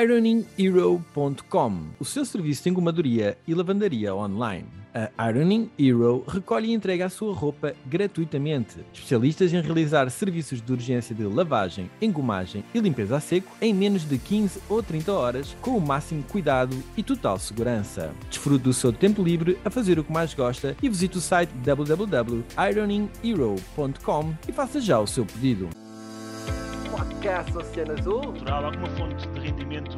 ironinghero.com, o seu serviço de engomadoria e lavandaria online. A Ironing Hero recolhe e entrega a sua roupa gratuitamente. Especialistas em realizar serviços de urgência de lavagem, engomagem e limpeza a seco em menos de 15 ou 30 horas, com o máximo cuidado e total segurança. Desfrute do seu tempo livre a fazer o que mais gosta e visite o site www.ironinghero.com e faça já o seu pedido. Podcast Oceano Azul. Natural, alguma fonte de rendimento.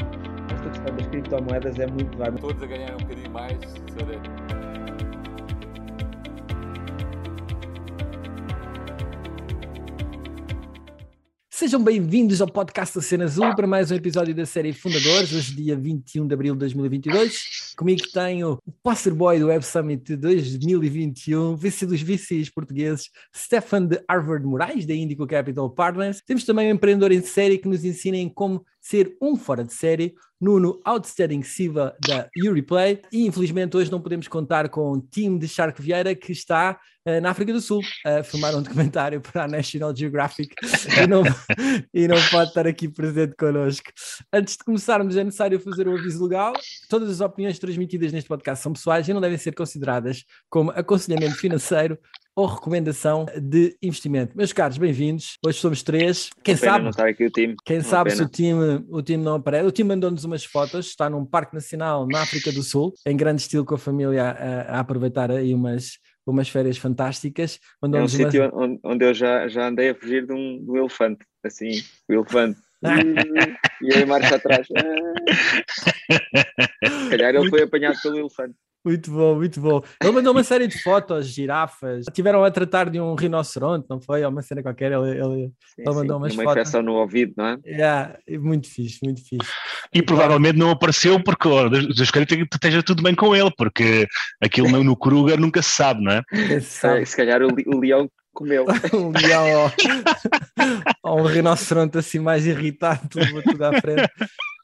Esta questão das criptomoedas é muito vai Todos a ganhar um bocadinho mais. Sejam bem-vindos ao podcast da Cena Azul para mais um episódio da série Fundadores, hoje dia 21 de abril de 2022. Comigo tenho o Passerboy do Web Summit 2021, vice dos VCs portugueses, Stefan de Harvard Moraes, da Indico Capital Partners. Temos também um empreendedor em série que nos ensina em como ser um fora de série, Nuno Outstanding Siva da Uriplay e infelizmente hoje não podemos contar com o time de Shark Vieira que está uh, na África do Sul a filmar um documentário para a National Geographic e não, e não pode estar aqui presente connosco. Antes de começarmos é necessário fazer um aviso legal. Todas as opiniões transmitidas neste podcast são pessoais e não devem ser consideradas como aconselhamento financeiro ou recomendação de investimento. Meus caros, bem-vindos. Hoje somos três. Quem sabe? Não está aqui o time. Quem Uma sabe pena. se o time, o time não aparece. O time mandou-nos umas fotos. Está num parque nacional na África do Sul, em grande estilo com a família a, a aproveitar aí umas umas férias fantásticas. É um sítio onde, onde, eu já, já andei a fugir de um, de um elefante, assim, o elefante. e em marcha atrás. Se calhar ele foi apanhado pelo elefante. Muito bom, muito bom. Ele mandou uma série de fotos, girafas. Tiveram a tratar de um rinoceronte, não foi? Ou uma cena qualquer. Ele, ele, sim, ele mandou sim, umas uma fotos. Uma infecção no ouvido, não é? Yeah, muito fixe, muito fixe. E provavelmente não apareceu porque oh, Deus queira que esteja tudo bem com ele, porque aquilo no Kruger nunca se sabe, não é? Se, se calhar o, o leão comeu. um leão ou, um rinoceronte assim mais irritado, tudo, tudo à frente.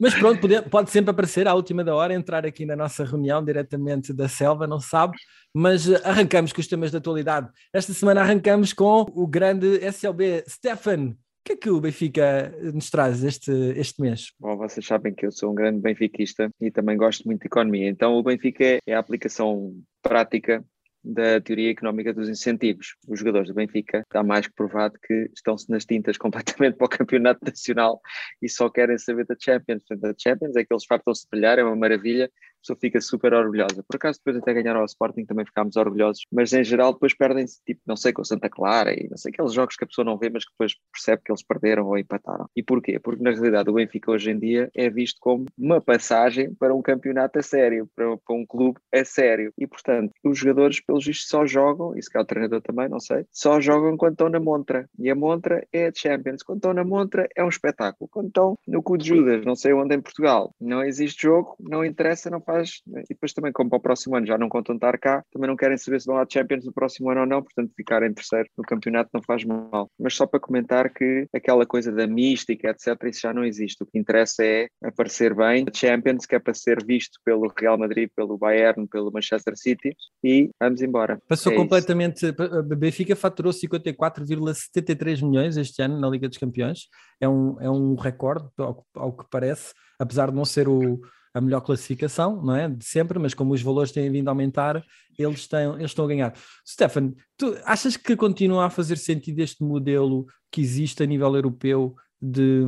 Mas pronto, pode, pode, sempre aparecer à última da hora, entrar aqui na nossa reunião diretamente da selva, não sabe, mas eh, arrancamos com os temas da atualidade. Esta semana arrancamos com o grande SLB Stefan. O que é que o Benfica nos traz este, este mês? Bom, vocês sabem que eu sou um grande benfiquista e também gosto muito de economia. Então, o Benfica é a aplicação prática da teoria económica dos incentivos. Os jogadores do Benfica está mais que provado que estão-se nas tintas completamente para o campeonato nacional e só querem saber da Champions. Portanto, a Champions é que eles fartam-se de brilhar, é uma maravilha, pessoa fica super orgulhosa. Por acaso, depois até ganhar ao Sporting também ficámos orgulhosos, mas em geral depois perdem-se, tipo, não sei, com Santa Clara e não sei, aqueles jogos que a pessoa não vê, mas que depois percebe que eles perderam ou empataram. E porquê? Porque na realidade o Benfica hoje em dia é visto como uma passagem para um campeonato a sério, para, para um clube a sério. E portanto, os jogadores, pelos vistos, só jogam, e se calhar o treinador também, não sei, só jogam quando estão na montra. E a montra é a Champions. Quando estão na montra é um espetáculo. Quando estão no cu de Judas, não sei onde em Portugal, não existe jogo, não interessa, não faz. E depois também, como para o próximo ano já não contam estar cá, também não querem saber se vão à Champions no próximo ano ou não, portanto ficar em terceiro no campeonato não faz mal. Mas só para comentar que aquela coisa da mística, etc., isso já não existe. O que interessa é aparecer bem a Champions, que é para ser visto pelo Real Madrid, pelo Bayern, pelo Manchester City, e vamos embora. Passou é completamente. A Benfica faturou 54,73 milhões este ano na Liga dos Campeões. É um, é um recorde, ao, ao que parece, apesar de não ser o a melhor classificação, não é? De sempre, mas como os valores têm vindo a aumentar, eles, têm, eles estão a ganhar. Stefan, tu achas que continua a fazer sentido este modelo que existe a nível europeu de.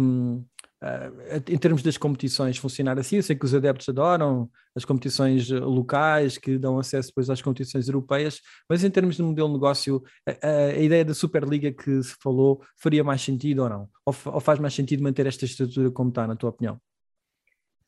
Uh, em termos das competições funcionar assim, eu sei que os adeptos adoram as competições locais que dão acesso depois às competições europeias, mas em termos de modelo de negócio, a, a ideia da Superliga que se falou faria mais sentido ou não? Ou, ou faz mais sentido manter esta estrutura como está, na tua opinião?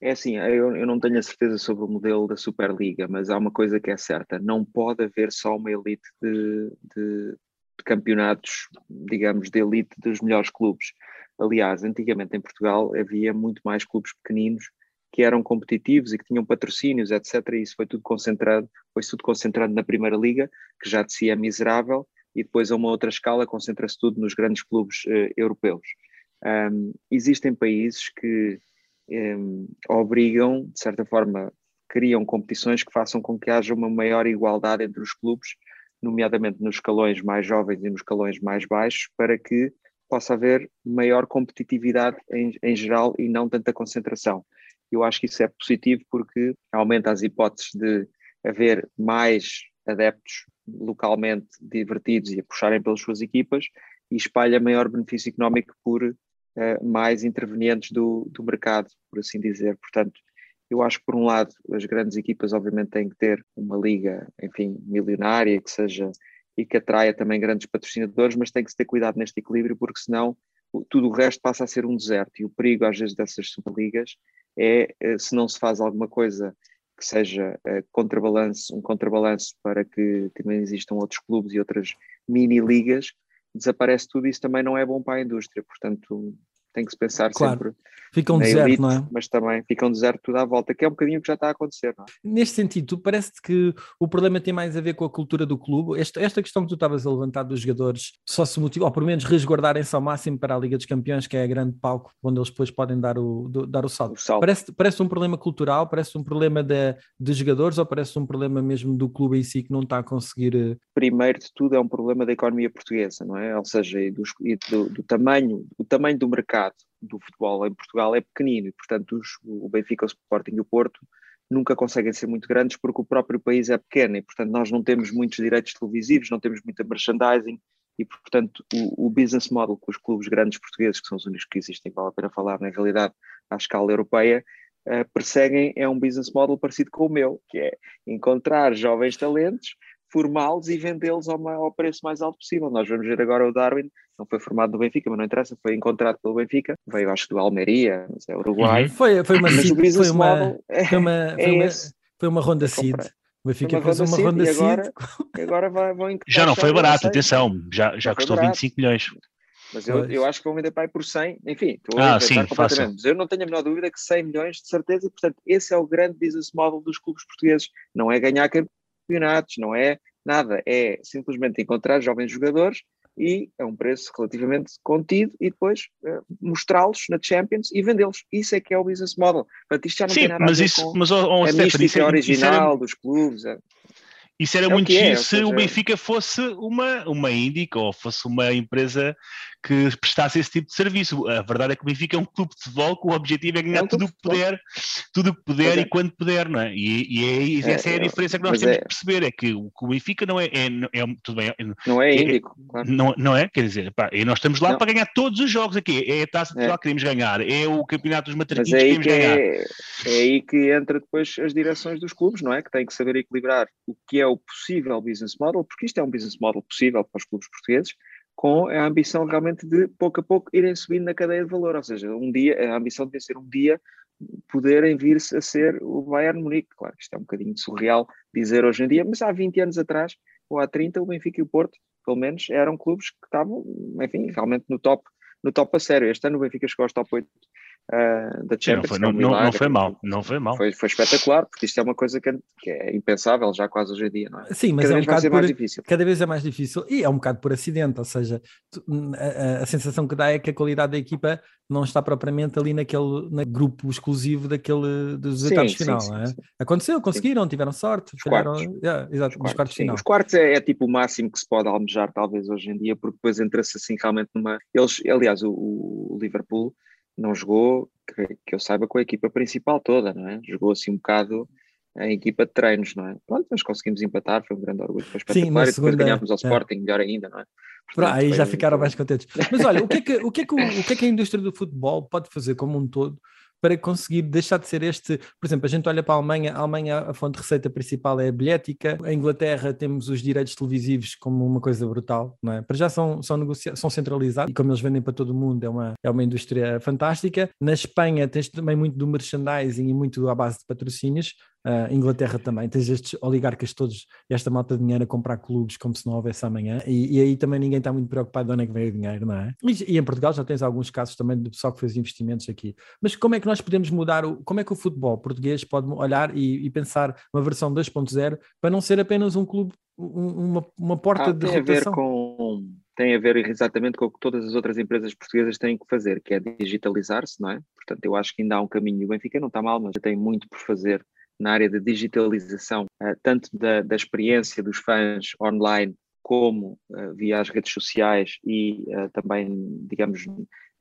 É assim, eu, eu não tenho a certeza sobre o modelo da Superliga, mas há uma coisa que é certa: não pode haver só uma elite de, de, de campeonatos, digamos, de elite dos melhores clubes. Aliás, antigamente em Portugal havia muito mais clubes pequeninos que eram competitivos e que tinham patrocínios, etc. E isso foi tudo concentrado, foi tudo concentrado na Primeira Liga, que já de si é miserável, e depois a uma outra escala concentra-se tudo nos grandes clubes uh, europeus. Um, existem países que um, obrigam, de certa forma, criam competições que façam com que haja uma maior igualdade entre os clubes, nomeadamente nos escalões mais jovens e nos escalões mais baixos, para que possa haver maior competitividade em, em geral e não tanta concentração. Eu acho que isso é positivo porque aumenta as hipóteses de haver mais adeptos localmente divertidos e a puxarem pelas suas equipas e espalha maior benefício económico por uh, mais intervenientes do, do mercado, por assim dizer. Portanto, eu acho que, por um lado, as grandes equipas, obviamente, têm que ter uma liga, enfim, milionária, que seja e que atraia também grandes patrocinadores, mas tem que se ter cuidado neste equilíbrio, porque senão tudo o resto passa a ser um deserto. E o perigo, às vezes, dessas superligas é eh, se não se faz alguma coisa que seja uh, contrabalanço, um contrabalanço para que também existam outros clubes e outras mini-ligas, desaparece tudo e isso também não é bom para a indústria. Portanto, tem que se pensar claro. sempre Fica um deserto, elite, não é? Mas também fica um deserto tudo à volta, que é um bocadinho que já está a acontecer. É? Neste sentido, parece que o problema tem mais a ver com a cultura do clube. Esta, esta questão que tu estavas a levantar dos jogadores só se motiva, ou pelo menos resguardarem-se ao máximo para a Liga dos Campeões, que é a grande palco onde eles depois podem dar o, do, dar o salto. O salto. Parece, parece um problema cultural, parece um problema de, de jogadores ou parece um problema mesmo do clube em si que não está a conseguir. Eh, Primeiro de tudo, é um problema da economia portuguesa, não é? Ou seja, e do, e do, do tamanho, o tamanho do mercado do futebol em Portugal é pequenino e, portanto, os, o Benfica, o Sporting e o Porto nunca conseguem ser muito grandes porque o próprio país é pequeno e, portanto, nós não temos muitos direitos televisivos, não temos muita merchandising e, portanto, o, o business model que os clubes grandes portugueses, que são os únicos que existem, vale a pena falar na realidade à escala europeia, uh, perseguem é um business model parecido com o meu, que é encontrar jovens talentos formá-los e vendê-los ao, ao, preço mais alto possível. Nós vamos ver agora o Darwin, não foi formado no Benfica, mas não interessa, foi encontrado pelo Benfica, veio acho do Almeria, mas é Uruguai. Uhum. Foi, foi uma mas o foi uma, é, foi uma, é foi uma, foi uma ronda seed. O Benfica fez uma ronda seed. Agora, agora vai, vão já não foi barato, atenção, já, já custou barato. 25 milhões. Mas eu, eu acho que vão vender para aí por 100, enfim, estou a ah, sim, completamente. Fácil. Mas eu não tenho a menor dúvida que 100 milhões de certeza, e portanto, esse é o grande business model dos clubes portugueses. Não é ganhar campeonatos, não é nada, é simplesmente encontrar jovens jogadores e a um preço relativamente contido e depois uh, mostrá-los na Champions e vendê-los. Isso é que é o business model. Portanto, isto já não Sim, tem nada mas a ver isso, com mas, oh, oh, a mística isso é, original isso dos clubes. É. Isso era é muito é, se seja... o Benfica fosse uma, uma Índica ou fosse uma empresa que prestasse esse tipo de serviço. A verdade é que o Benfica é um clube de futebol que o objetivo é ganhar é um tudo o que puder, tudo o que puder é. e quando puder, não é? E, e é, essa é, a diferença que nós temos que perceber, é que o, o Benfica não é, é, é, tudo bem, não é índico, claro. não, não é, quer dizer, pá, e nós estamos lá não. para ganhar todos os jogos aqui, é a Taça de Portugal que queremos ganhar, é o Campeonato dos Matraquinhos que queremos que ganhar. É, aí que entra depois as direções dos clubes, não é? Que têm que saber equilibrar o que é o possível business model, porque isto é um business model possível para os clubes portugueses, com a ambição realmente de, pouco a pouco, irem subindo na cadeia de valor. Ou seja, um dia, a ambição de ser um dia poderem vir-se a ser o Bayern Munique. Claro, isto é um bocadinho surreal dizer hoje em dia, mas há 20 anos atrás, ou há 30, o Benfica e o Porto, pelo menos, eram clubes que estavam, enfim, realmente no top, no top a sério. Este ano o Benfica chegou aos top 8 uh, da Champions. Não foi, não, não, não foi mal, não foi mal. Foi, foi espetacular, porque isto é uma coisa que, que, é impensável já quase hoje em dia, não é? Sim, mas cada é um bocado por, mais difícil. Cada vez é mais difícil e é um bocado por acidente, ou seja, a, a, sensação que dá é que a qualidade da equipa não está propriamente ali naquele na grupo exclusivo daquele dos oitavos de final, sim, não é? Sim. Aconteceu, conseguiram, tiveram sorte, os falharam, quartos. Yeah, exato, quartos, quartos final. Os quartos é, é, tipo o máximo que se pode almejar talvez hoje em dia, porque depois entra-se assim realmente numa... Eles, aliás, o, o Liverpool não jogou, que, que, eu saiba, com a equipa principal toda, não é? Jogou assim um bocado a equipa de treinos, não é? Pronto, mas conseguimos empatar, foi um grande orgulho, Sim, e depois segunda, ganhámos ao é. Sporting, melhor ainda, não é? Portanto, aí já ficaram mais contentes. Mas olha, o que, é que, o, que é que, o que é que a indústria do futebol pode fazer como um todo para conseguir deixar de ser este. Por exemplo, a gente olha para a Alemanha, a Alemanha, a fonte de receita principal é a bilhética, a Inglaterra temos os direitos televisivos como uma coisa brutal, não é? Para já são, são, negocia são centralizados e como eles vendem para todo o mundo, é uma, é uma indústria fantástica. Na Espanha tens também muito do merchandising e muito à base de patrocínios. Uh, Inglaterra também, tens estes oligarcas todos, esta malta de dinheiro a comprar clubes como se não houvesse amanhã, e, e aí também ninguém está muito preocupado de onde é que vem o dinheiro, não é? E, e, em Portugal já tens alguns casos também de pessoal que fez investimentos aqui. Mas como é que nós podemos mudar, o, como é que o futebol português pode olhar e, e pensar uma versão 2.0 para não ser apenas um clube, um, uma, uma porta ah, de tem rotação? A ver com, tem a ver exatamente com o que todas as outras empresas portuguesas têm que fazer, que é digitalizar-se, não é? Portanto, eu acho que ainda há um caminho. O Benfica não está mal, mas tem muito por fazer na área de digitalização, uh, tanto da, da, experiência dos fãs online como uh, via as redes sociais e uh, também, digamos,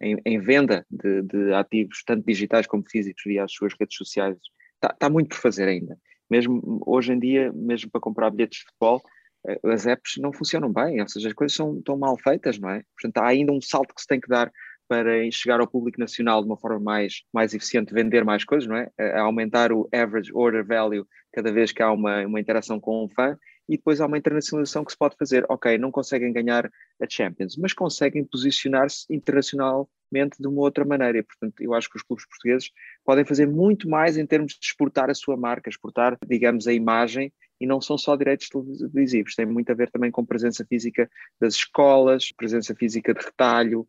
em, em venda de, de, ativos, tanto digitais como físicos, via as suas redes sociais. Está, está muito por fazer ainda. Mesmo hoje em dia, mesmo para comprar bilhetes de futebol, eh, as apps não funcionam bem, ou seja, as coisas são, estão mal feitas, não é? Portanto, há ainda um salto que se tem que dar para chegar ao público nacional de uma forma mais, mais eficiente, vender mais coisas, não é? A aumentar o average order value cada vez que há uma, uma interação com um fã e depois há uma internacionalização que se pode fazer. Ok, não conseguem ganhar a Champions, mas conseguem posicionar-se internacionalmente de uma outra maneira. E, portanto, eu acho que os clubes portugueses podem fazer muito mais em termos de exportar a sua marca, exportar, digamos, a imagem e não são só direitos televisivos, tem muito a ver também com presença física das escolas, presença física de retalho,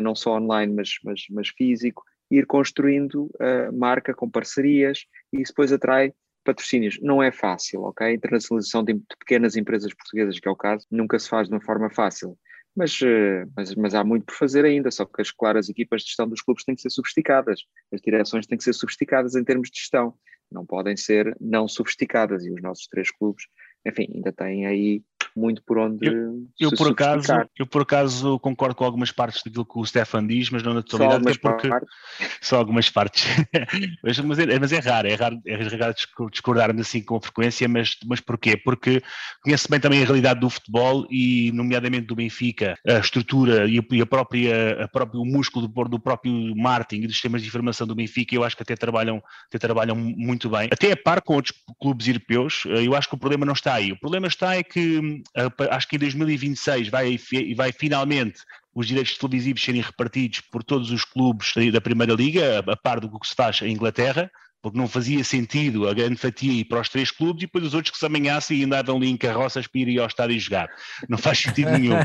não só online, mas, mas, mas físico, ir construindo uh, marca com parcerias e isso depois atrai patrocínios. Não é fácil, ok? A internacionalização de pequenas empresas portuguesas, que é o caso, nunca se faz de uma forma fácil. Mas, eh, mas, mas, há muito por fazer ainda, só que as claras equipas de gestão dos clubes têm que ser sofisticadas, as direções têm que ser sofisticadas em termos de gestão, não podem ser não sofisticadas, e os nossos três clubes, enfim, ainda têm aí muito por onde eu, eu por acaso eu por acaso concordo com algumas partes daquilo que o Stefan diz mas não na totalidade só porque partes. só algumas partes mas, mas, é, mas, é, raro é raro, é raro discordarmos assim com frequência mas, mas porquê? porque conheço bem também a realidade do futebol e nomeadamente do Benfica a estrutura e a, e a própria a próprio o músculo do, do próprio marketing e dos sistemas de informação do Benfica eu acho que até trabalham até trabalham muito bem até a par com outros clubes europeus eu acho que o problema não está aí o problema está é que acho que em 2026 vai, vai finalmente os direitos televisivos serem repartidos por todos os clubes da Primeira Liga, a par do que se faz em Inglaterra, porque não fazia sentido a grande fatia ir para os três clubes e depois os outros que se amanhassem e andavam ali em carroças para ir ao estádio jogar. Não faz sentido nenhum.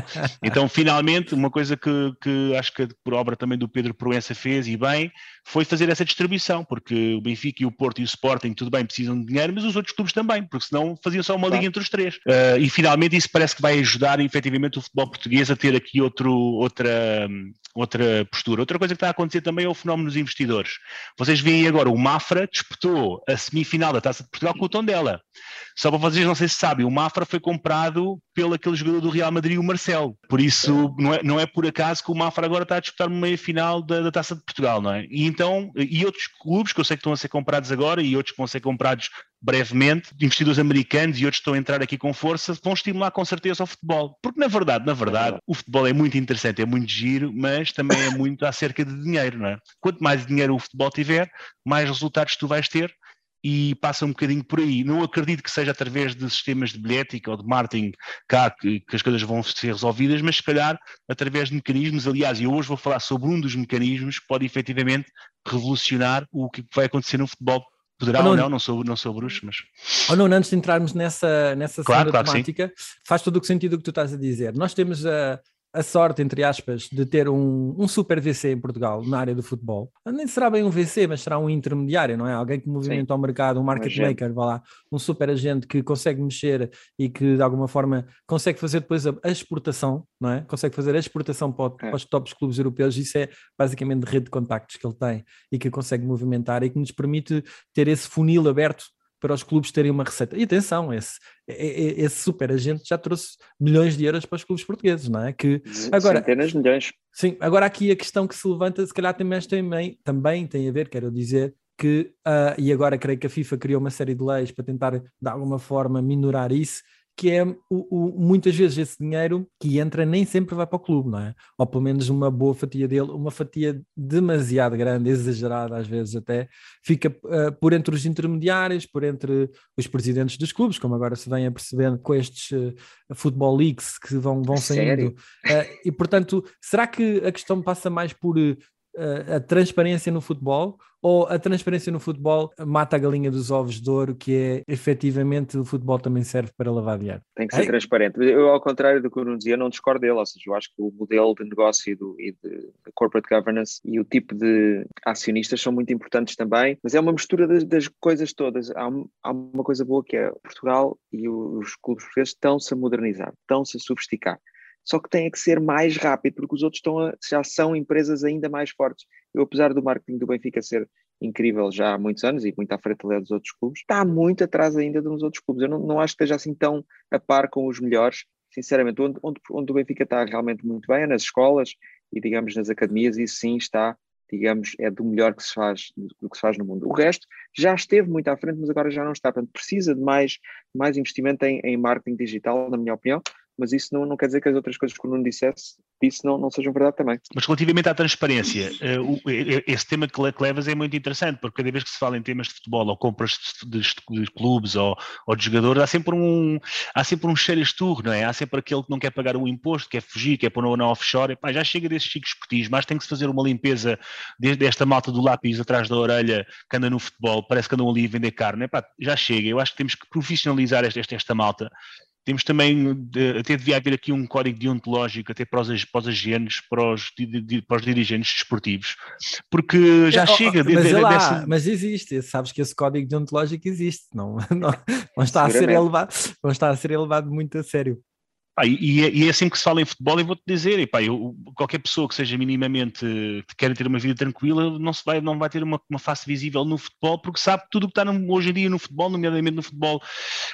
Então, finalmente, uma coisa que, que acho que por obra também do Pedro Proença fez e bem, foi fazer essa distribuição, porque o Benfica e o Porto e o Sporting, tudo bem, precisam de dinheiro, mas os outros clubes também, porque senão faziam só uma liga entre os três. Uh, e finalmente isso parece que vai ajudar efetivamente o futebol português a ter aqui outro, outra, outra postura. Outra coisa que está a acontecer também é o fenómeno dos investidores. Vocês veem agora o Mafra disputou a semifinal da Taça de Portugal com o tom dela. Só para vocês não sei se sabem, o Mafra foi comprado pelo aquele jogador do Real Madrid, o Marcelo. Por isso, não é, não é por acaso que o Mafra agora está a disputar uma meia-final da, da, Taça de Portugal, não é? E então, e outros clubes que eu sei que estão a ser comprados agora e outros que vão ser comprados brevemente, investidores americanos e outros estão a entrar aqui com força, vão estimular com certeza o futebol. Porque na verdade, na verdade, o futebol é muito interessante, é muito giro, mas também é muito acerca de dinheiro, não é? Quanto mais dinheiro o futebol tiver, mais resultados tu vais ter e passa um bocadinho por aí. Não acredito que seja através de sistemas de bilhética ou de marketing cá que, que, as coisas vão ser resolvidas, mas se calhar através de mecanismos. Aliás, eu hoje vou falar sobre um dos mecanismos que pode efetivamente revolucionar o que vai acontecer no futebol Poderá ou não, não sou, não sou bruxo, mas. Ou não, antes de entrarmos nessa, nessa claro, claro temática, faz todo o sentido o que tu estás a dizer. Nós temos a, a sorte, entre aspas, de ter um, um super VC em Portugal na área do futebol. Nem será bem um VC, mas será um intermediário, não é? Alguém que movimenta o mercado, um market um maker, vá lá, um super agente que consegue mexer e que de alguma forma consegue fazer depois a, a exportação, não é? Consegue fazer a exportação para, é. para os tops clubes europeus. Isso é basicamente rede de contactos que ele tem e que consegue movimentar e que nos permite ter esse funil aberto para os clubes terem uma receita. E atenção, esse, esse super agente já trouxe milhões de euros para os clubes portugueses, não é? Que agora, Centenas de milhões. Sim, agora aqui a questão que se levanta, se calhar também, também, também tem a ver, quero dizer, que, uh, e agora creio que a FIFA criou uma série de leis para tentar, de alguma forma, minorar isso, que é o, o, muitas vezes esse dinheiro que entra nem sempre vai para o clube, não é? Ou pelo menos uma boa fatia dele, uma fatia demasiado grande, exagerada às vezes até, fica uh, por entre os intermediários, por entre os presidentes dos clubes, como agora se vem a percebendo com estes uh, Football Leagues que vão, vão saindo. Uh, e portanto, será que a questão passa mais por a transparência no futebol ou a transparência no futebol mata a galinha dos ovos de ouro, que é efetivamente o futebol também serve para lavar dinheiro? Tem que ser é? transparente. Eu, ao contrário do que o Nuno dizia, não discordo dele, ou seja, eu acho que o modelo de negócio e, do, e de, corporate governance e o tipo de acionistas são muito importantes também, mas é uma mistura das, das coisas todas. Há, há, uma coisa boa que é Portugal e os clubes portugueses estão-se a modernizar, estão-se a sofisticar só que tem que ser mais rápido, porque os outros estão a, já são empresas ainda mais fortes. Eu, apesar do marketing do Benfica ser incrível já há muitos anos e muito à frente dos outros clubes, está muito atrás ainda dos outros clubes. Eu não, não acho que esteja assim tão a par com os melhores. Sinceramente, onde, onde, onde o Benfica está realmente muito bem é nas escolas e, digamos, nas academias, isso sim está, digamos, é do melhor que se faz, do que se faz no mundo. O resto já esteve muito à frente, mas agora já não está. Portanto, precisa de mais, mais investimento em, em marketing digital, na minha opinião, mas isso não, não quer dizer que as outras coisas que o Nuno dissesse, disse não, não sejam verdade também. Mas relativamente à transparência, uh, esse tema que levas é muito interessante, porque cada vez que se fala em temas de futebol ou compras de, de, de clubes ou, ou, de jogadores, há sempre um há sempre um cheiro esturro, não é? Há sempre aquele que não quer pagar o imposto, quer fugir, quer pôr na offshore, Epá, já chega desses chicos esportivos, mas tem que se fazer uma limpeza desde esta malta do lápis atrás da orelha que anda no futebol, parece que andam ali a vender carne, já chega, eu acho que temos que profissionalizar esta, esta, esta malta temos também, até devia haver aqui um código deontológico até para os, para os agentes, para os, para os dirigentes desportivos, porque já é, chega. Mas, de, de, lá, dessa... mas existe, sabes que esse código deontológico existe, não, não, não, está a ser elevado, não está a ser elevado muito a sério. Ah, e, é, e, é assim que se fala em futebol, e vou-te dizer, e pá, eu, qualquer pessoa que seja minimamente que queira ter uma vida tranquila, não, se vai, não vai ter uma, uma face visível no futebol, porque sabe tudo o que está no, hoje em dia no futebol, nomeadamente no futebol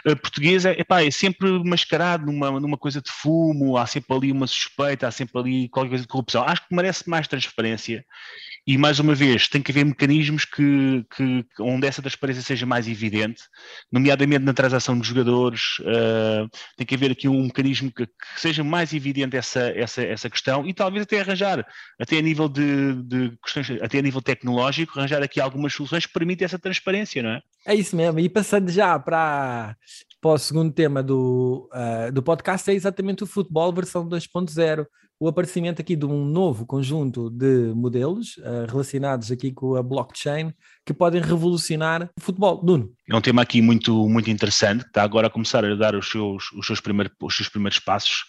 uh, português, é, epá, é sempre mascarado numa, numa coisa de fumo, há sempre ali uma suspeita, há sempre ali qualquer coisa de corrupção. Acho que merece mais transparência e mais uma vez, tem que haver mecanismos que, que, onde essa transparência seja mais evidente, nomeadamente na transação de jogadores, uh, tem que haver aqui um mecanismo que, seja mais evidente essa, essa, essa questão e talvez até arranjar, até a nível de, de questões, até a nível tecnológico, arranjar aqui algumas soluções que permitem essa transparência, não é? É isso mesmo, e passando já para, para o segundo tema do, uh, do podcast, é exatamente o futebol versão 2.0 o aparecimento aqui de um novo conjunto de modelos uh, relacionados aqui com a blockchain que podem revolucionar o futebol. Nuno. É um tema aqui muito, muito interessante, que está agora a começar a dar os seus, os seus, primeiros, os seus primeiros passos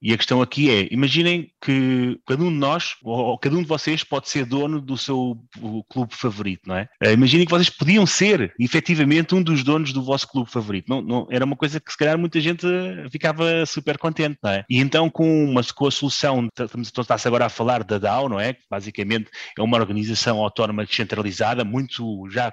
e a questão aqui é: imaginem que cada um de nós, ou cada um de vocês, pode ser dono do seu clube favorito, não é? Uh, imaginem que vocês podiam ser, efetivamente, um dos donos do vosso clube favorito. Não, não, era uma coisa que, se calhar, muita gente ficava super contente, não é? E então, com, uma, com a solução, está-se agora a falar da DAO, não é? Que basicamente é uma organização autónoma descentralizada, muito já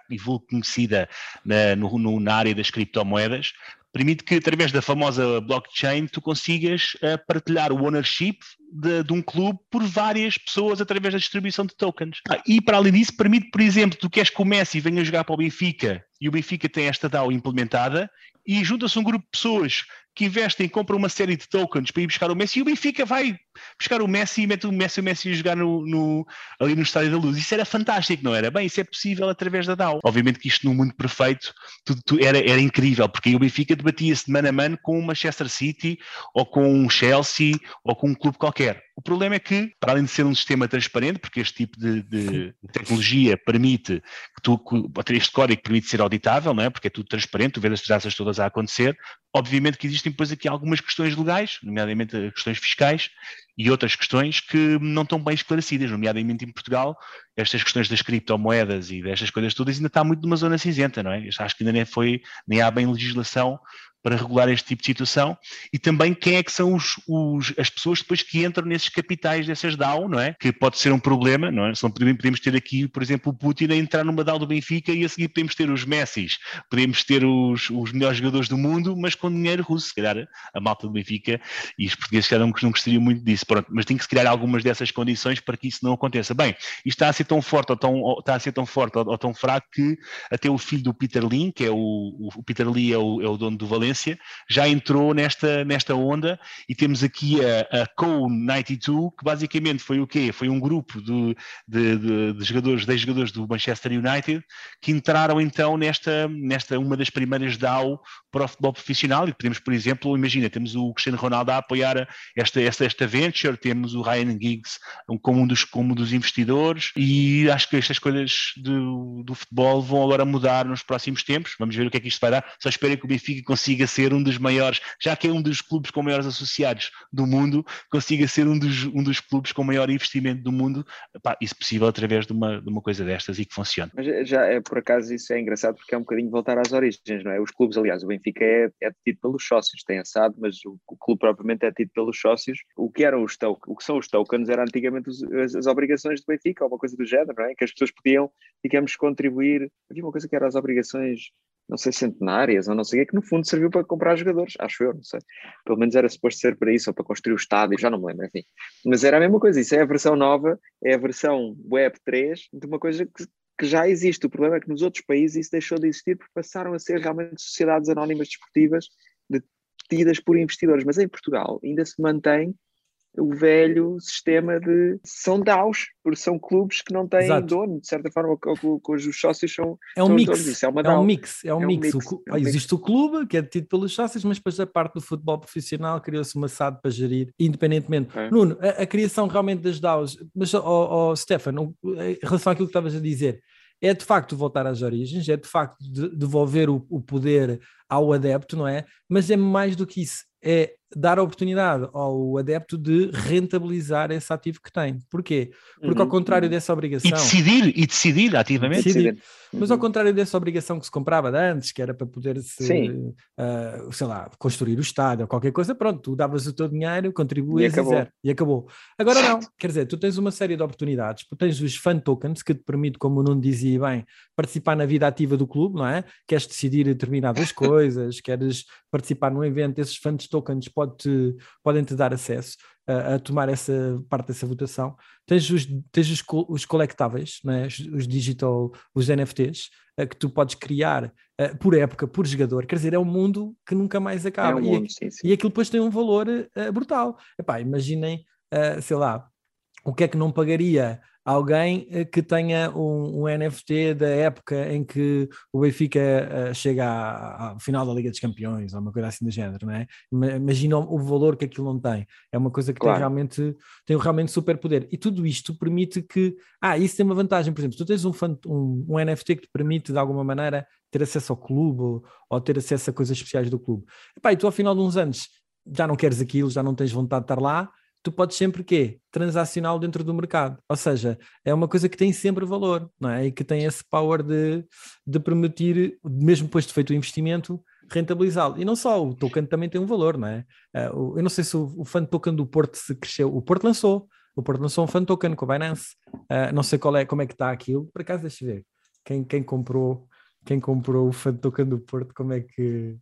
conhecida na, no, no, na área das criptomoedas, permite que, através da famosa blockchain, tu consigas uh, partilhar o ownership de, de, um clube por várias pessoas através da distribuição de tokens. Ah, e, para além disso, permite, por exemplo, tu queres que o Messi venha jogar para o Benfica e o Benfica tem esta DAO implementada e junta-se um grupo de pessoas que investem, compram uma série de tokens para ir buscar o Messi e o Benfica vai buscar o Messi e mete o Messi, o Messi a jogar no, no, ali no Estádio da Luz. Isso era fantástico, não era? Bem, isso é possível através da DAO. Obviamente que isto no mundo perfeito tudo, tudo era, era incrível, porque aí o Benfica debatia-se de mano a mano com o Manchester City ou com um Chelsea ou com um clube qualquer. O problema é que, para além de ser um sistema transparente, porque este tipo de, de tecnologia permite que tu, que, este código permite ser auditável, não é? porque é tudo transparente, tu vês as transações todas a acontecer, obviamente que existem depois aqui algumas questões legais, nomeadamente questões fiscais, e outras questões que não estão bem esclarecidas, nomeadamente em Portugal, estas questões das criptomoedas e destas coisas todas ainda está muito numa zona cinzenta, não é? Acho que ainda nem foi, nem há bem legislação para regular este tipo de situação e também quem é que são os, os, as pessoas depois que entram nesses capitais dessas DAO, não é? Que pode ser um problema, não é? Só podemos ter aqui, por exemplo, o Putin a entrar numa DAO do Benfica e a seguir podemos ter os Messis, podemos ter os, os melhores jogadores do mundo, mas com dinheiro russo, se calhar a malta do Benfica e os portugueses se não, não gostariam muito disso, pronto, mas tem que se criar algumas dessas condições para que isso não aconteça. Bem, isto está a ser tão forte ou tão, ou, está a ser tão forte ou, ou, tão fraco que até o filho do Peter Lin, que é o, o Peter Lee é o, é o dono do Valência, já entrou nesta, nesta onda e temos aqui a, a Co92, que basicamente foi o quê? Foi um grupo de, de, de, de jogadores, 10 jogadores do Manchester United que entraram então nesta, nesta uma das primeiras DAO para o futebol profissional. E podemos, por exemplo, imagina, temos o Cristiano Ronaldo a apoiar esta, esta, esta venture, temos o Ryan Giggs como um dos, como um dos investidores e acho que estas coisas do, do futebol vão agora mudar nos próximos tempos, vamos ver o que é que isto vai dar, só espero que o Benfica consiga ser um dos maiores, já que é um dos clubes com maiores associados do mundo, consiga ser um dos, um dos clubes com maior investimento do mundo, Pá, isso possível através de uma, de uma coisa destas e que funcione. Mas já é, por acaso isso é engraçado porque é um bocadinho voltar às origens, não é? Os clubes, aliás, o Benfica é, é tido pelos sócios, tem assado, mas o, o, clube propriamente é tido pelos sócios. O que eram os o que são os tokens era antigamente os, as, as, obrigações do Benfica, ou uma coisa do género, não é? Que as pessoas podiam, digamos, contribuir. Havia uma coisa que era as obrigações não sei, centenárias ou não sei o que, que no fundo serviu para comprar jogadores, acho eu, não sei. Pelo menos era suposto ser para isso, ou para construir o estádio, já não me lembro, enfim. Mas era a mesma coisa, isso é a versão nova, é a versão Web 3 de uma coisa que, que já existe. O problema é que nos outros países isso deixou de existir porque passaram a ser realmente sociedades anónimas desportivas tidas por investidores. Mas em Portugal ainda se mantém o velho sistema de são DAOs, porque são clubes que não têm Exato. dono, de certa forma, cujos sócios são. É um mix. É, uma é um mix. É um, é um mix. mix. O, é um existe mix. o clube, que é detido pelos sócios, mas depois da parte do futebol profissional criou-se uma SAD para gerir independentemente. É. Nuno, a, a, criação realmente das DAOs, mas, oh, oh, Stefano, em relação àquilo que estavas a dizer, é de facto voltar às origens, é de facto de, devolver o, o poder ao adepto, não é? Mas é mais do que isso é dar a oportunidade ao adepto de rentabilizar esse ativo que tem. Porquê? Porque ao uhum, contrário uhum. dessa obrigação... E decidir, e decidir ativamente. Decidir. Mas ao contrário dessa obrigação que se comprava de antes, que era para poder, se, uh, sei lá, construir o estádio ou qualquer coisa, pronto, tu davas o teu dinheiro, contribuías e, e, zero, e acabou. Agora não, quer dizer, tu tens uma série de oportunidades, tu tens os fan tokens que te permite, como o Nuno dizia bem, participar na vida ativa do clube, não é? Queres decidir determinadas coisas, queres participar num evento, esses fãs tokens pode podem-te dar acesso a, a, tomar essa parte dessa votação. Tens os, tens os, os colectáveis, né? os, os digital, os NFTs, uh, que tu podes criar uh, por época, por jogador. Quer dizer, é um mundo que nunca mais acaba. É um mundo, e, sim, sim. e aquilo depois tem um valor uh, brutal. Epá, imaginem, sei lá, o que é que não pagaria alguém eh, que tenha um, um, NFT da época em que o Benfica uh, chega ao final da Liga dos Campeões ou uma coisa assim do género, não é? Imagina o, valor que aquilo não tem. É uma coisa que claro. tem realmente tem realmente super poder. E tudo isto permite que. Ah, isso tem uma vantagem, por exemplo, tu tens um, um, um NFT que te permite de alguma maneira ter acesso ao clube ou, ou ter acesso a coisas especiais do clube. E tu ao final de uns anos já não queres aquilo, já não tens vontade de estar lá, tu podes sempre quê? Transacional dentro do mercado. Ou seja, é uma coisa que tem sempre valor, não é? E que tem esse power de, de permitir, mesmo depois de feito o investimento, rentabilizá-lo. E não só, o token também tem um valor, não é? Uh, eu não sei se o, fan token do Porto se cresceu. O Porto lançou, o Porto lançou um fan token com a Binance. Uh, não sei qual é, como é que está aquilo. Por acaso, deixa eu ver. Quem, quem comprou quem comprou o fan token do Porto, como é que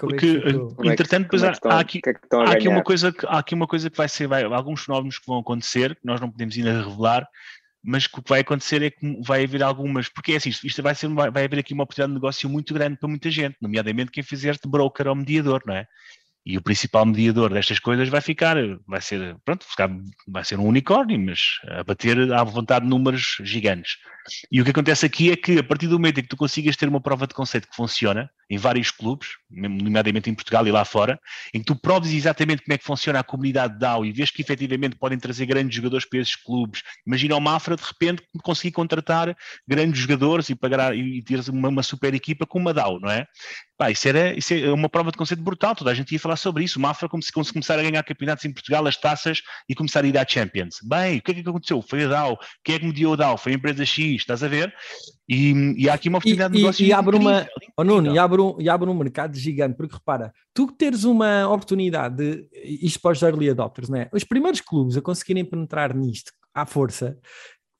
Porque, é entretanto, depois há, há, aqui, é há aqui uma coisa que, há aqui uma coisa que vai ser, vai, alguns fenómenos que vão acontecer, que nós não podemos ainda revelar, mas o que vai acontecer é que vai haver algumas, porque é assim, isto vai, ser, vai haver aqui uma oportunidade de negócio muito grande para muita gente, nomeadamente quem fizer de broker ou mediador, não é? E o principal mediador destas coisas vai ficar, vai ser, pronto, vai ser um unicórnio, mas a bater à vontade números gigantes. E o que acontece aqui é que a partir do momento em que tu consigas ter uma prova de conceito que funciona, em vários clubes, nomeadamente em Portugal e lá fora, em que tu proves exatamente como é que funciona a comunidade DAO e vês que efetivamente podem trazer grandes jogadores para esses clubes. Imagina o Mafra de repente conseguir contratar grandes jogadores e pagar e ter uma, uma super equipa com uma DAO, não é? Pá, isso, era, isso é uma prova de conceito brutal, toda a gente ia falar sobre isso. O Mafra como se começar a ganhar campeonatos em Portugal, as taças e começar a ir à Champions. Bem, o que é que aconteceu? Foi a DAO. Quem é que mediou a DAO? Foi a empresa X, estás a ver? E, e há aqui uma oportunidade e, de negócio e, e abre uma, oh, Nuno, e abre, um, e abre um mercado gigante, porque repara, tu teres uma oportunidade, de, isto para os early adopters, não é? Os primeiros clubes a conseguirem penetrar nisto à força,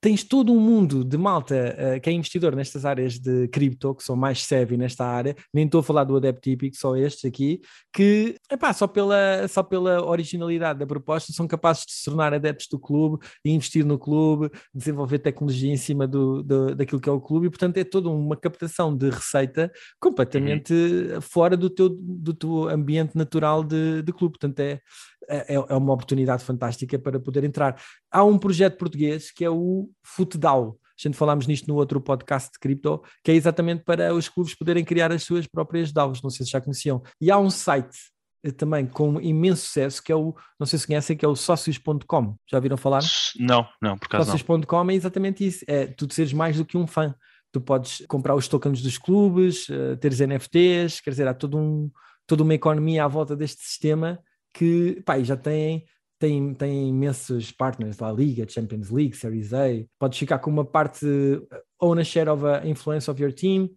tens todo um mundo de malta uh, que é investidor nestas áreas de cripto, que são mais savvy nesta área, nem estou a falar do adepto típico, só estes aqui, que epá, só, pela, só pela originalidade da proposta são capazes de se tornar adeptos do clube investir no clube, desenvolver tecnologia em cima do, do daquilo que é o clube, e portanto é toda uma captação de receita completamente uhum. fora do teu, do teu ambiente natural de, de clube, portanto é, é, é uma oportunidade fantástica para poder entrar. Há um projeto português que é o FutDAO. A gente falámos nisto no outro podcast de cripto, que é exatamente para os clubes poderem criar as suas próprias DAOs, não sei se já conheciam. E há um site eh, também com imenso sucesso, que é o, não sei se conhecem, que é o sócios.com. Já viram falar? Não, não, por causa Sócios.com é exatamente isso, é tu seres mais do que um fã. Tu podes comprar os tokens dos clubes, uh, teres NFTs, quer dizer, há todo um, toda uma economia à volta deste sistema que pá, já têm tem, tem imensos partners lá, Liga, Champions League, Series A. Podes ficar com uma parte own a share of a influence of your team,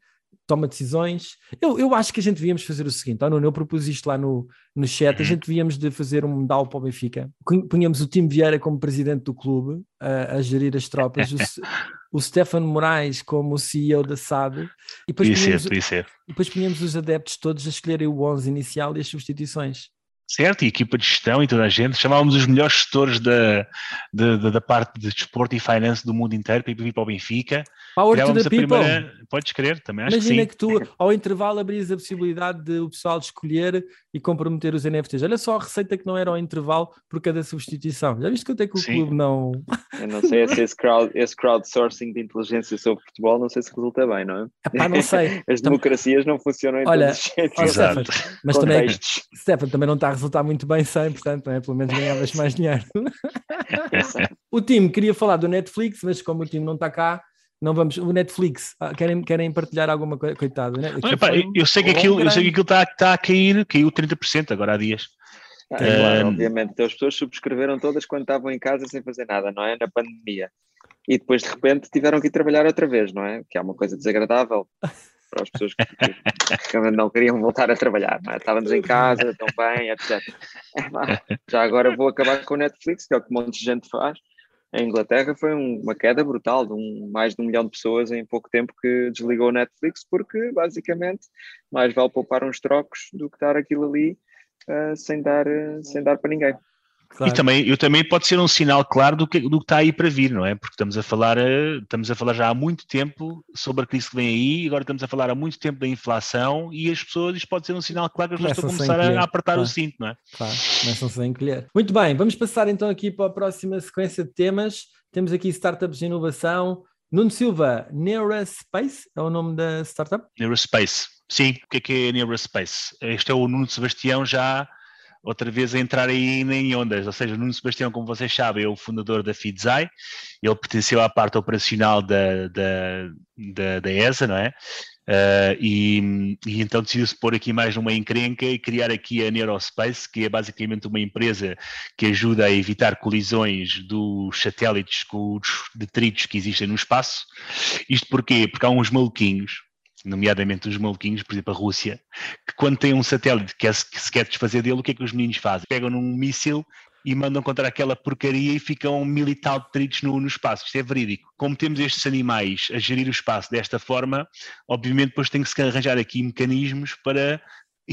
toma decisões. Eu, eu acho que a gente devíamos fazer o seguinte, oh, Nuno, eu propus isto lá no, no chat, a uhum. gente devíamos de fazer um DAO para o Benfica. Punhamos o time Vieira como presidente do clube a, a gerir as tropas. o Stefano Moraes como CEO da SAD. E depois, punhamos, ser, ser. depois punhamos os adeptos todos a escolherem o 11 inicial e as substituições certo? E equipa de gestão e toda a gente. Chamávamos os melhores gestores da, da, da parte de desporto e finance do mundo inteiro para ir para o Benfica. Power to the people. Primeira, podes crer, também acho Imagina que, que, tu, ao intervalo, abrias a possibilidade de o pessoal escolher e comprometer os NFTs. Olha só a receita que não era ao intervalo por cada substituição. Já viste quanto é que o sim. clube não. Eu não sei se esse, crowd, esse crowdsourcing de inteligência sobre futebol, não sei se resulta bem, não é? Epá, não sei. As democracias não funcionam em Olha, todos os Stefan, mas também, Stefan, também não está a resultar muito bem sem, portanto, é? pelo menos ganhavas mais dinheiro. o time queria falar do Netflix, mas como o time não está cá, não vamos. O Netflix, ah, querem, querem partilhar alguma coisa? Coitado, né? eu, sei que aquilo, eu sei que aquilo está, está a cair, caiu 30% agora há dias. Ah, é claro, obviamente. Então as pessoas subscreveram todas quando estavam em casa sem fazer nada, não é? Na pandemia. E depois de repente tiveram que ir trabalhar outra vez, não é? Que é uma coisa desagradável para as pessoas que, que não queriam voltar a trabalhar, não é? Estávamos em casa, estão bem, etc. É, já agora vou acabar com o Netflix, que é o que um monte de gente faz em Inglaterra foi um, uma queda brutal de um, mais de um milhão de pessoas em pouco tempo que desligou o Netflix, porque basicamente mais vale poupar uns trocos do que dar aquilo ali uh, sem, dar, uh, sem dar para ninguém. Claro. E também, eu também pode ser um sinal claro do que, do que está aí para vir, não é? Porque estamos a falar, eh, estamos a falar já há muito tempo sobre a crise que vem aí, agora estamos a falar há muito tempo da inflação e as pessoas, isto pode ser um sinal claro que as pessoas estão a começar a apertar claro. o cinto, não é? Claro, começam-se a encolher. Muito bem, vamos passar então aqui para a próxima sequência de temas. Temos aqui startups de inovação. Nuno Silva, Neuraspace é o nome da startup? Neuraspace, sim. O que é que é Neuraspace? Este é o Nuno Sebastião já outra vez a entrar aí em ondas, ou seja, Nuno Sebastião, como vocês sabem, é o fundador da Fidzai, ele pertenceu à parte operacional da, da, da, da ESA, não é? Uh, e, e, então decidiu-se pôr aqui mais uma encrenca e criar aqui a Neurospace, que é basicamente uma empresa que ajuda a evitar colisões dos satélites com os detritos que existem no espaço. Isto porquê? Porque há uns maluquinhos nomeadamente os maluquinhos, por exemplo a Rússia, que quando tem um satélite que, é, que se quer desfazer dele, o que é que os meninos fazem? Pegam num míssil e mandam contra aquela porcaria e ficam mil e tal no, no espaço. Isto é verídico. Como temos estes animais a gerir o espaço desta forma, obviamente depois tem que se arranjar aqui mecanismos para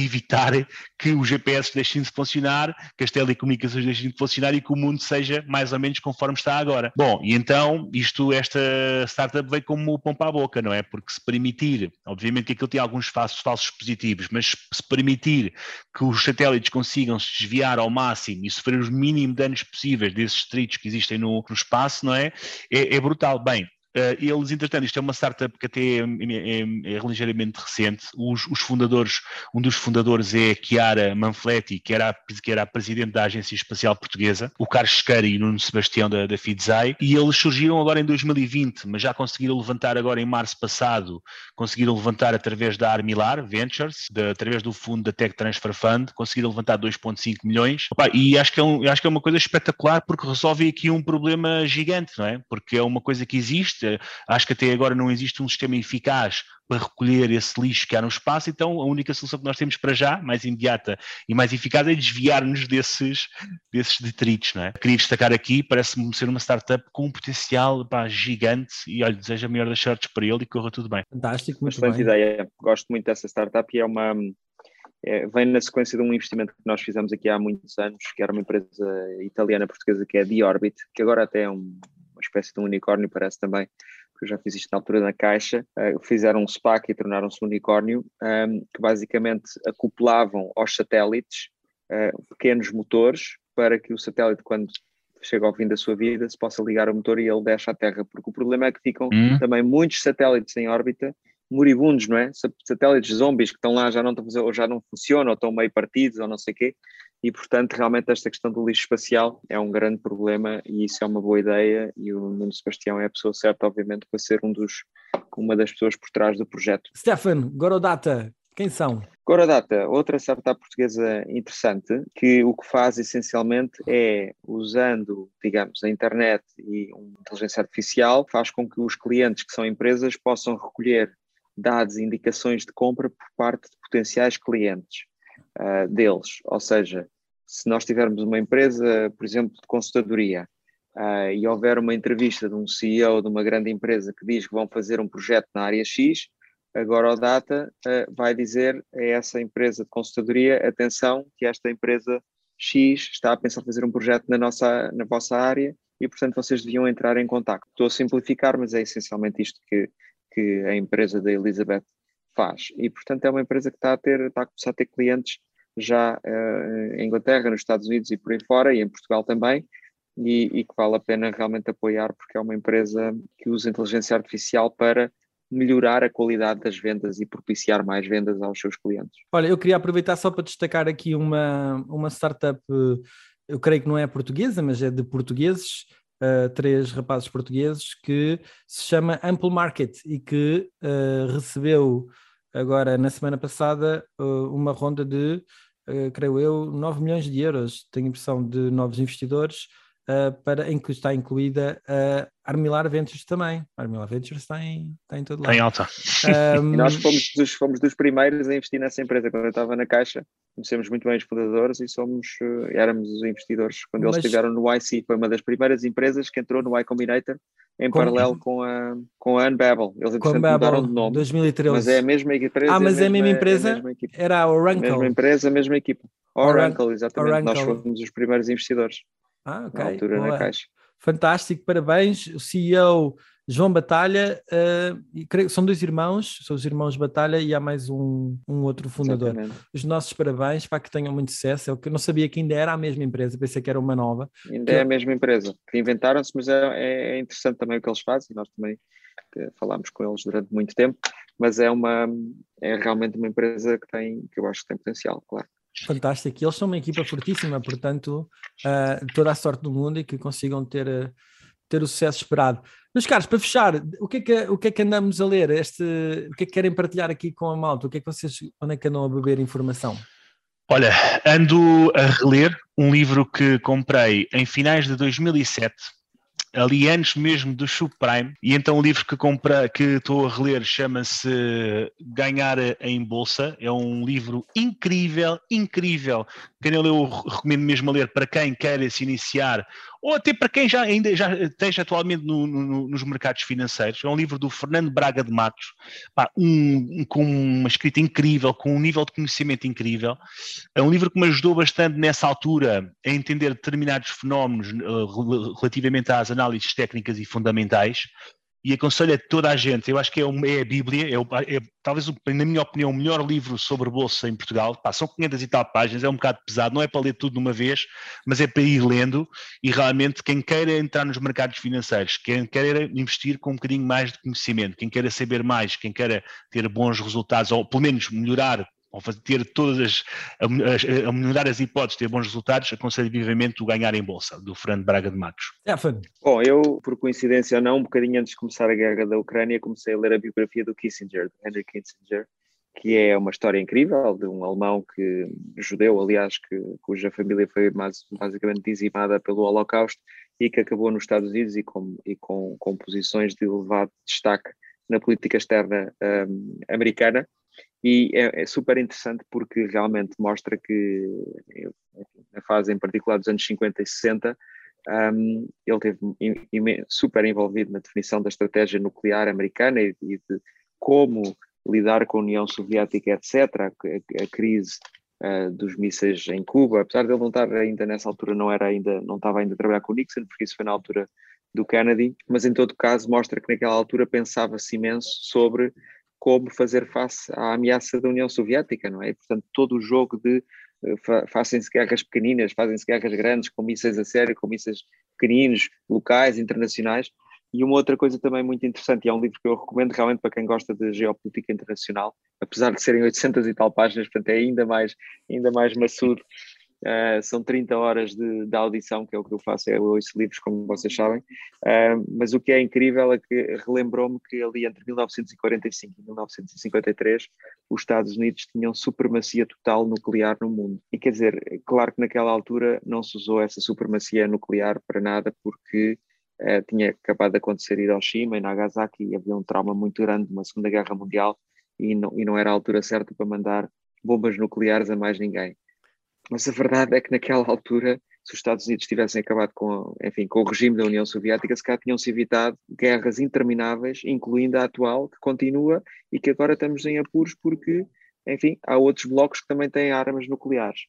evitar que os GPS deixem de funcionar, que as telecomunicações deixem de funcionar e que o mundo seja mais ou menos conforme está agora. Bom, e então isto, esta startup veio como o pão para a boca, não é? Porque se permitir, obviamente que aquilo tem alguns falsos, falsos positivos, mas se permitir que os satélites consigam se desviar ao máximo e sofrer os mínimos danos possíveis desses distritos que existem no, no espaço, não é? é? É brutal. Bem, eles, entretanto, isto é uma startup que até é, é, é ligeiramente recente. Os, os, fundadores, um dos fundadores é Chiara Manfletti, que era, que era a presidente da Agência Espacial Portuguesa, o Carlos Scari e Nuno Sebastião da, da e eles surgiram agora em 2020, mas já conseguiram levantar agora em março passado, conseguiram levantar através da Armilar Ventures, de, através do fundo da Tech Transfer Fund, conseguiram levantar 2,5 milhões. Opa, e acho que, é um, acho que é uma coisa espetacular porque resolve aqui um problema gigante, não é? Porque é uma coisa que existe existe, acho que até agora não existe um sistema eficaz para recolher esse lixo que há no espaço, então a única solução que nós temos para já, mais imediata e mais eficaz, é desviar-nos desses, desses detritos. Não é? Queria destacar aqui, parece-me ser uma startup com um potencial pá, gigante e olha, desejo a melhor das sortes para ele e corra tudo bem. Fantástico, muito Excelente bem. ideia. Gosto muito dessa startup e é uma. É, vem na sequência de um investimento que nós fizemos aqui há muitos anos, que era uma empresa italiana-portuguesa que é a The Orbit, que agora até é um, uma espécie de um unicórnio, parece também, que eu já fiz isto na altura na caixa, uh, fizeram um SPAC e tornaram-se um unicórnio, um, ehm, que basicamente acoplavam aos satélites uh, pequenos motores para que o satélite, quando chega ao fim da sua vida, se possa ligar o motor e ele desce à Terra, porque o problema é que ficam hum. também muitos satélites em órbita moribundos, não é? Satélites zombies que estão lá já não estão ou já não funcionam, ou estão meio partidos, ou não sei o quê, e portanto realmente esta questão do lixo espacial é um grande problema e isso é uma boa ideia e o Nuno Sebastião é a pessoa certa obviamente para ser um dos, uma das pessoas por trás do projeto. Stefan, Gorodata, quem são? Gorodata, outra startup portuguesa interessante, que o que faz essencialmente é, usando, digamos, a internet e uma inteligência artificial, faz com que os clientes que são empresas possam recolher dados e indicações de compra por parte de potenciais clientes uh, deles. Ou seja, se nós tivermos uma empresa, por exemplo, de consultadoria, uh, e houver uma entrevista de um CEO de uma grande empresa que diz que vão fazer um projeto na área X, agora o Data uh, vai dizer a essa empresa de consultadoria, atenção, que esta empresa X está a pensar fazer um projeto na, nossa, na vossa área e, portanto, vocês deviam entrar em contato. Estou a simplificar, mas é essencialmente isto que, que a empresa da Elizabeth faz. E, portanto, é uma empresa que está a, ter, está a começar a ter clientes já uh, em Inglaterra, nos Estados Unidos e por aí fora, e em Portugal também, e, e, que vale a pena realmente apoiar, porque é uma empresa que usa inteligência artificial para melhorar a qualidade das vendas e propiciar mais vendas aos seus clientes. Olha, eu queria aproveitar só para destacar aqui uma, uma startup, eu creio que não é portuguesa, mas é de portugueses, uh, três rapazes portugueses, que se chama Ample Market e que uh, recebeu agora na semana passada uh, uma ronda de, creio eu, 9 milhões de euros, tenho impressão de novos investidores uh, para, em que está incluída a uh, Armilar Ventures também. Armilar Ventures está em, está em todo lado. Tem alta. Um... nós fomos dos, fomos dos primeiros a investir nessa empresa. Quando eu estava na Caixa, conhecemos muito bem os fundadores e somos, uh, éramos os investidores. Quando Mas... eles estiveram no YC, foi uma das primeiras empresas que entrou no Y Combinator em com... paralelo com a, com a Unbabel. Eles, entretanto, mudaram de nome. 2013. Mas é a mesma empresa. Ah, mas é a mesma, empresa? É a mesma Era a Oracle. A mesma empresa, a mesma equipa. Oracle, exatamente. Oracle. Nós fomos os primeiros investidores. Ah, ok. Na altura Boa. na Caixa. Fantástico, parabéns. O CEO João Batalha, uh, são dois irmãos, são os irmãos Batalha e há mais um, um outro fundador. Exatamente. Os nossos parabéns para que tenham muito sucesso. Eu não sabia que ainda era a mesma empresa, pensei que era uma nova. Ainda é a mesma empresa, que inventaram-se, mas é, é, interessante também o que eles fazem. Nós também falámos com eles durante muito tempo, mas é uma é realmente uma empresa que tem, que eu acho que tem potencial, claro. Fantástico. E eles são uma equipa fortíssima, portanto, uh, toda a sorte do mundo e que consigam ter, uh, ter o sucesso esperado. Meus caros, para fechar, o que, é que, o que é que andamos a ler? Este, o que é que querem partilhar aqui com a malta? O que é que vocês, onde é que andam a beber informação? Olha, ando a reler um livro que comprei em finais de 2007 ali antes mesmo do subprime, e então o livro que compra, que estou a reler chama-se Ganhar em Bolsa, é um livro incrível, incrível. Quem leu, recomendo mesmo a ler para quem quer se iniciar ou até para quem já ainda já esteja atualmente no, no, nos mercados financeiros. É um livro do Fernando Braga de Matos, pá, um, um, com uma escrita incrível, com um nível de conhecimento incrível. É um livro que me ajudou bastante nessa altura a entender determinados fenómenos uh, relativamente às análises técnicas e fundamentais e aconselho a toda a gente, eu acho que é, uma, é a Bíblia, é, é, talvez, na minha opinião, o melhor livro sobre bolsa em Portugal. Pá, são 500 e tal páginas, é um bocado pesado, não é para ler tudo de uma vez, mas é para ir lendo e realmente quem queira entrar nos mercados financeiros, quem queira investir com um bocadinho mais de conhecimento, quem queira saber mais, quem queira ter bons resultados, ou pelo menos melhorar ou fazer, ter todas as, a, a, melhorar as hipóteses, ter bons resultados, aconselho vivamente o ganhar em bolsa, do Fernando Braga de Matos. É, Bom, eu, por coincidência ou não, um bocadinho antes de começar a guerra da Ucrânia, comecei a ler a biografia do Kissinger, do Henry Kissinger, que é uma história incrível de um alemão que, judeu, aliás, que, cuja família foi mais, basicamente dizimada pelo Holocausto e que acabou nos Estados Unidos e com, e com, com posições de elevado destaque na política externa um, americana e é, é, super interessante porque realmente mostra que, na fase em particular dos anos 50 e 60, um, ele teve super envolvido na definição da estratégia nuclear americana e, e de como lidar com a União Soviética, etc., a, a crise uh, dos mísseis em Cuba, apesar de ele não estar ainda nessa altura, não era ainda, não estava ainda a trabalhar com Nixon, porque isso foi na altura do Kennedy, mas em todo caso mostra que naquela altura pensava-se imenso sobre como fazer face à ameaça da União Soviética, não é? portanto, todo o jogo de uh, fazem-se guerras pequeninas, fazem-se guerras grandes, com mísseis a sério, com mísseis pequeninos, locais, internacionais. E uma outra coisa também muito interessante, e é um livro que eu recomendo realmente para quem gosta de geopolítica internacional, apesar de serem 800 e tal páginas, portanto é ainda mais, ainda mais maçudo Uh, são 30 horas de, de, audição, que é o que eu faço, eu ouço livros, como vocês sabem. Uh, mas o que é incrível é que relembrou-me que ali entre 1945 e 1953 os Estados Unidos tinham supremacia total nuclear no mundo. E quer dizer, claro que naquela altura não se usou essa supremacia nuclear para nada, porque uh, tinha acabado de acontecer Hiroshima e Nagasaki e havia um trauma muito grande, uma Segunda Guerra Mundial, e não, e não era a altura certa para mandar bombas nucleares a mais ninguém. Mas a verdade é que naquela altura se os Estados Unidos tivessem acabado com, enfim, com o regime da União Soviética, se calhar tinham-se evitado guerras intermináveis, incluindo a atual, que continua e que agora estamos em apuros porque, enfim, há outros blocos que também têm armas nucleares.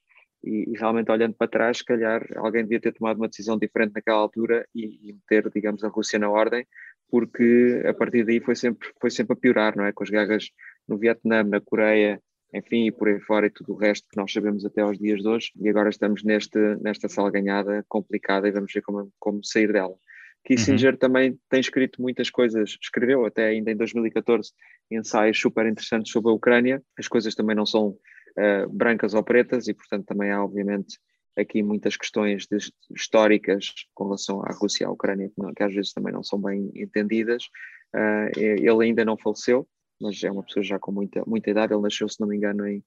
E, e, realmente olhando para trás, se calhar alguém devia ter tomado uma decisão diferente naquela altura e, e, meter, digamos, a Rússia na ordem, porque a partir daí foi sempre, foi sempre a piorar, não é? Com as guerras no Vietnã, na Coreia, enfim, e por aí fora e tudo o resto que nós sabemos até aos dias de hoje, e agora estamos neste, nesta salganhada complicada e vamos ver como, como sair dela. Kissinger uhum. também tem escrito muitas coisas, escreveu até ainda em 2014 ensaios super interessantes sobre a Ucrânia, as coisas também não são uh, brancas ou pretas e portanto também há obviamente aqui muitas questões de, históricas com relação à Rússia e à Ucrânia que, não, que às vezes também não são bem entendidas. Uh, ele ainda não faleceu, mas é uma pessoa já com muita, muita idade. Ele nasceu, se não me engano, em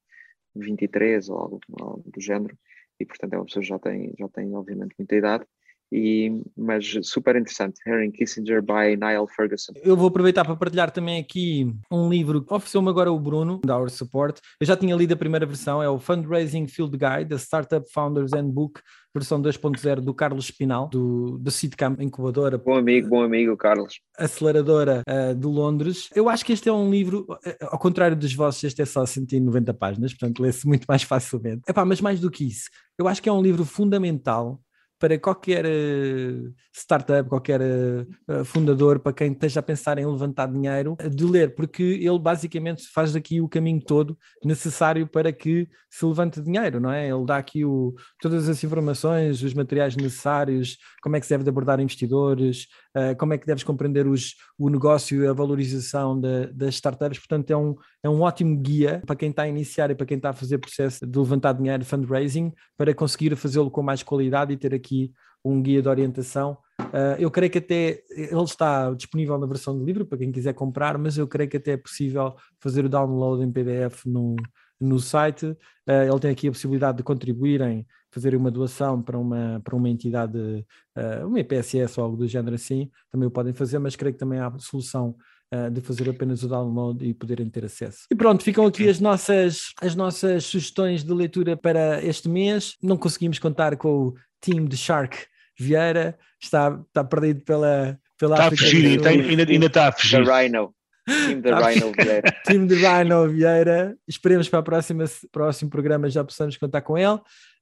23 ou algo, algo do género, e portanto é uma pessoa que já tem, já tem obviamente muita idade. E, mas super interessante, Harry Kissinger by Niall Ferguson. Eu vou aproveitar para partilhar também aqui um livro que ofereceu-me agora o Bruno, da Our Support. Eu já tinha lido a primeira versão, é o Fundraising Field Guide, a Startup Founders Handbook, versão 2.0 do Carlos Espinal, do, do Sitcam Incubadora. Bom amigo, bom amigo, Carlos. Aceleradora uh, de Londres. Eu acho que este é um livro, uh, ao contrário dos vossos, este é só 190 páginas, portanto lê-se muito mais facilmente. Epá, mas mais do que isso, eu acho que é um livro fundamental para qualquer uh, startup, qualquer uh, fundador, para quem esteja a pensar em levantar dinheiro, de ler, porque ele basicamente faz aqui o caminho todo necessário para que se levante dinheiro, não é? Ele dá aqui o, todas as informações, os materiais necessários, como é que se deve abordar investidores, uh, como é que deves compreender os, o negócio e a valorização de, das startups. Portanto, é um, é um ótimo guia para quem está a iniciar e para quem está a fazer processo de levantar dinheiro, fundraising, para conseguir fazê-lo com mais qualidade e ter aqui um guia de orientação. Uh, eu creio que até ele está disponível na versão de livro para quem quiser comprar, mas eu creio que até é possível fazer o download em PDF no, no site. Uh, ele tem aqui a possibilidade de contribuírem, fazer uma doação para uma, para uma entidade, uh, uma EPSS ou algo do género assim, também o podem fazer, mas creio que também há solução uh, de fazer apenas o download e poderem ter acesso. E pronto, ficam aqui as nossas, as nossas sugestões de leitura para este mês. Não conseguimos contar com o team de Shark Vieira, está, está perdido pela, pela está África. A fugir, ainda, ainda está a fugir. The Rhino. Team de Rhino Vieira. Team de Rhino Vieira. Esperemos para o próximo, próximo programa já possamos contar com ele.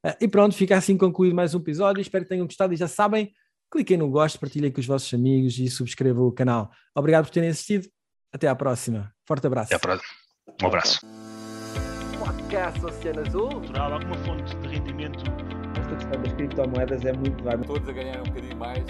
Uh, e pronto, fica assim concluído mais um episódio. Espero que tenham gostado e já sabem, cliquem no gosto, partilhem com os vossos amigos e subscrevam o canal. Obrigado por terem assistido. Até à próxima. Forte abraço. Até à próxima. Um abraço. Podcast Oceano Azul. Natural, alguma fonte de rendimento. Esta questão das criptomoedas é muito. Todos a ganhar um bocadinho mais.